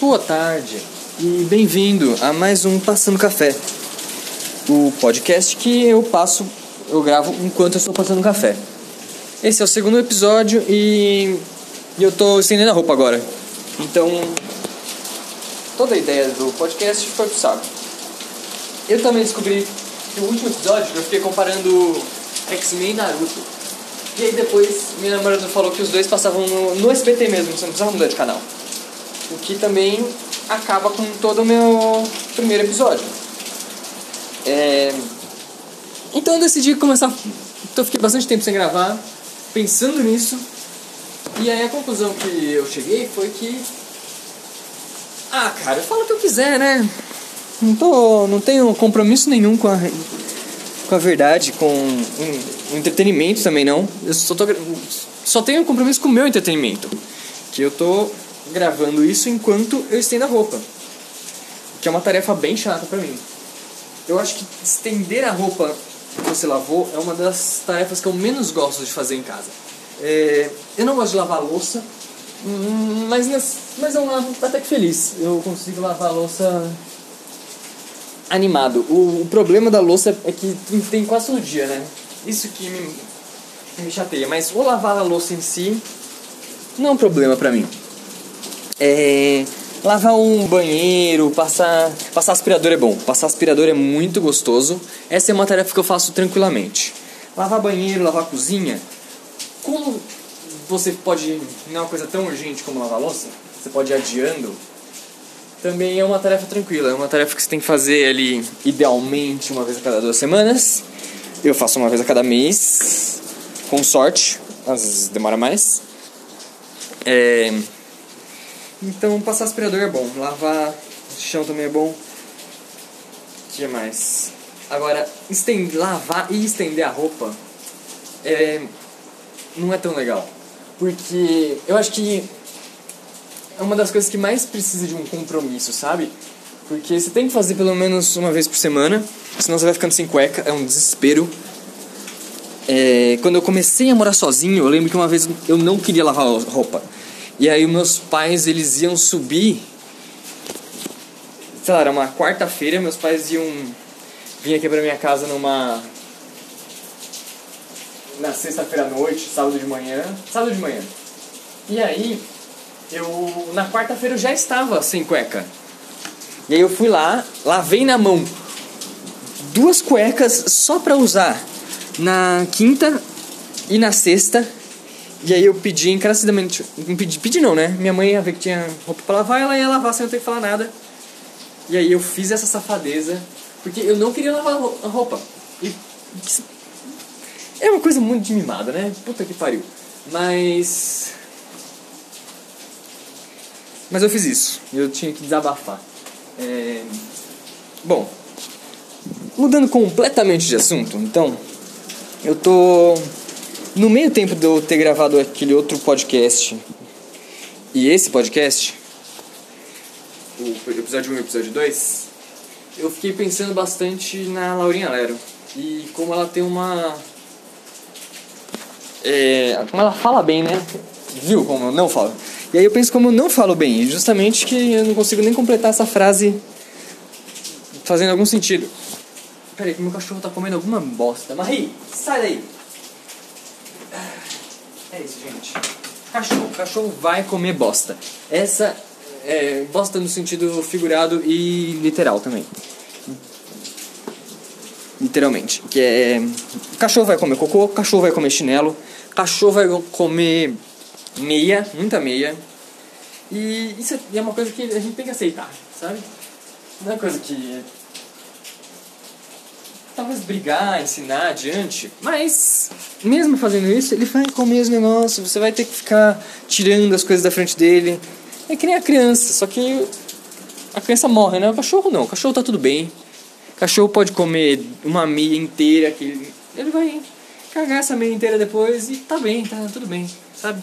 Boa tarde e bem-vindo a mais um Passando Café, o podcast que eu passo, eu gravo enquanto eu estou passando café. Esse é o segundo episódio e, eu estou estendendo a roupa agora. Então, toda a ideia do podcast foi pro saco. Eu também descobri que o último episódio eu fiquei comparando X-Men e Naruto. E aí depois minha namorada falou que os dois passavam no, no SBT mesmo, você não precisava mudar de canal. O que também acaba com todo o meu primeiro episódio. É... Então eu decidi começar. Então fiquei bastante tempo sem gravar, pensando nisso. E aí a conclusão que eu cheguei foi que. Ah, cara, eu falo o que eu quiser, né? Não, tô, não tenho compromisso nenhum com a, com a verdade, com o entretenimento também não. Eu só, tô, só tenho compromisso com o meu entretenimento. Que eu tô gravando isso enquanto eu estendo a roupa. Que é uma tarefa bem chata pra mim. Eu acho que estender a roupa que você lavou é uma das tarefas que eu menos gosto de fazer em casa. É, eu não gosto de lavar louça, hum, mas, mas eu lavo até que feliz. Eu consigo lavar a louça animado. O, o problema da louça é que tem quase todo dia, né? Isso que me, me chateia. Mas o lavar a louça em si não é um problema pra mim. É, lavar um banheiro, passar, passar aspirador é bom. Passar aspirador é muito gostoso. Essa é uma tarefa que eu faço tranquilamente. Lavar banheiro, lavar cozinha. Como você pode. Não é uma coisa tão urgente como lavar louça, você pode ir adiando. Também é uma tarefa tranquila. É uma tarefa que você tem que fazer ali, idealmente, uma vez a cada duas semanas. Eu faço uma vez a cada mês. Com sorte. Às vezes demora mais. É então, passar aspirador é bom. Lavar chão também é bom. Que mais? Agora, estender, lavar e estender a roupa é, não é tão legal. Porque eu acho que é uma das coisas que mais precisa de um compromisso, sabe? Porque você tem que fazer pelo menos uma vez por semana, senão você vai ficando sem cueca, é um desespero. É, quando eu comecei a morar sozinho, eu lembro que uma vez eu não queria lavar roupa. E aí meus pais, eles iam subir. Sei lá, era uma quarta-feira, meus pais iam vir aqui pra minha casa numa. Na sexta-feira à noite, sábado de manhã. Sábado de manhã. E aí, eu. Na quarta-feira eu já estava sem cueca. E aí eu fui lá, lavei na mão duas cuecas só pra usar na quinta e na sexta e aí eu pedi encarecidamente. Pedi, pedi não, né? Minha mãe ia ver que tinha roupa pra lavar, ela ia lavar sem eu ter que falar nada. E aí eu fiz essa safadeza, porque eu não queria lavar a roupa. E. É uma coisa muito de mimada, né? Puta que pariu. Mas. Mas eu fiz isso. Eu tinha que desabafar. É... Bom. Mudando completamente de assunto, então. Eu tô no meio tempo de eu ter gravado aquele outro podcast e esse podcast, o episódio 1 e o episódio 2, eu fiquei pensando bastante na Laurinha Lero e como ela tem uma. É, como ela fala bem, né? Viu como eu não falo? E aí eu penso como eu não falo bem, justamente que eu não consigo nem completar essa frase fazendo algum sentido. Peraí, que meu cachorro tá comendo alguma bosta. Marie, sai daí! É isso, gente. Cachorro. Cachorro vai comer bosta. Essa é bosta no sentido figurado e literal também. Literalmente. Que é. Cachorro vai comer cocô, cachorro vai comer chinelo, cachorro vai comer meia, muita meia. E isso é uma coisa que a gente tem que aceitar, sabe? Não é coisa que talvez brigar, ensinar adiante, mas mesmo fazendo isso, ele vai comer os negócios, você vai ter que ficar tirando as coisas da frente dele. É que nem a criança, só que a criança morre, né? O cachorro não, o cachorro tá tudo bem. O cachorro pode comer uma meia inteira, que ele vai cagar essa meia inteira depois e tá bem, tá tudo bem, sabe?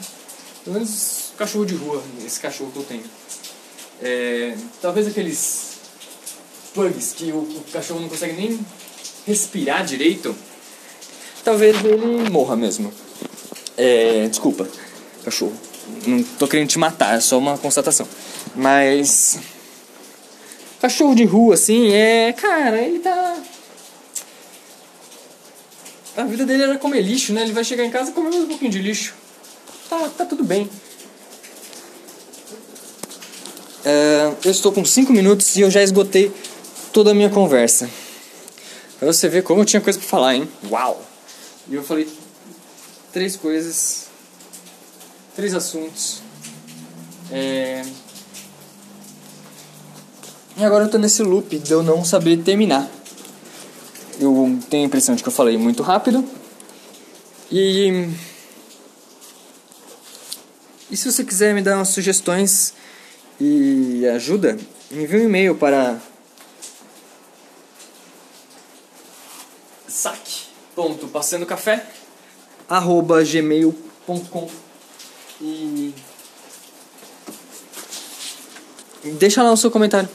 Pelo menos cachorro de rua, esse cachorro que eu tenho. É, talvez aqueles pugs que o, o cachorro não consegue nem respirar direito, talvez ele morra mesmo. É, desculpa, cachorro. Não tô querendo te matar, é só uma constatação. Mas. Cachorro de rua, assim, é. Cara, ele tá. A vida dele era comer lixo, né? Ele vai chegar em casa e comer um pouquinho de lixo. Tá, tá tudo bem. É, eu estou com 5 minutos e eu já esgotei toda a minha conversa. Pra você ver como eu tinha coisa pra falar, hein? Uau! E eu falei três coisas, três assuntos. É... E agora eu tô nesse loop de eu não saber terminar. Eu tenho a impressão de que eu falei muito rápido. E. E se você quiser me dar umas sugestões e ajuda, envie um e-mail para saque.passandocafé arroba gmail.com e deixa lá o seu comentário.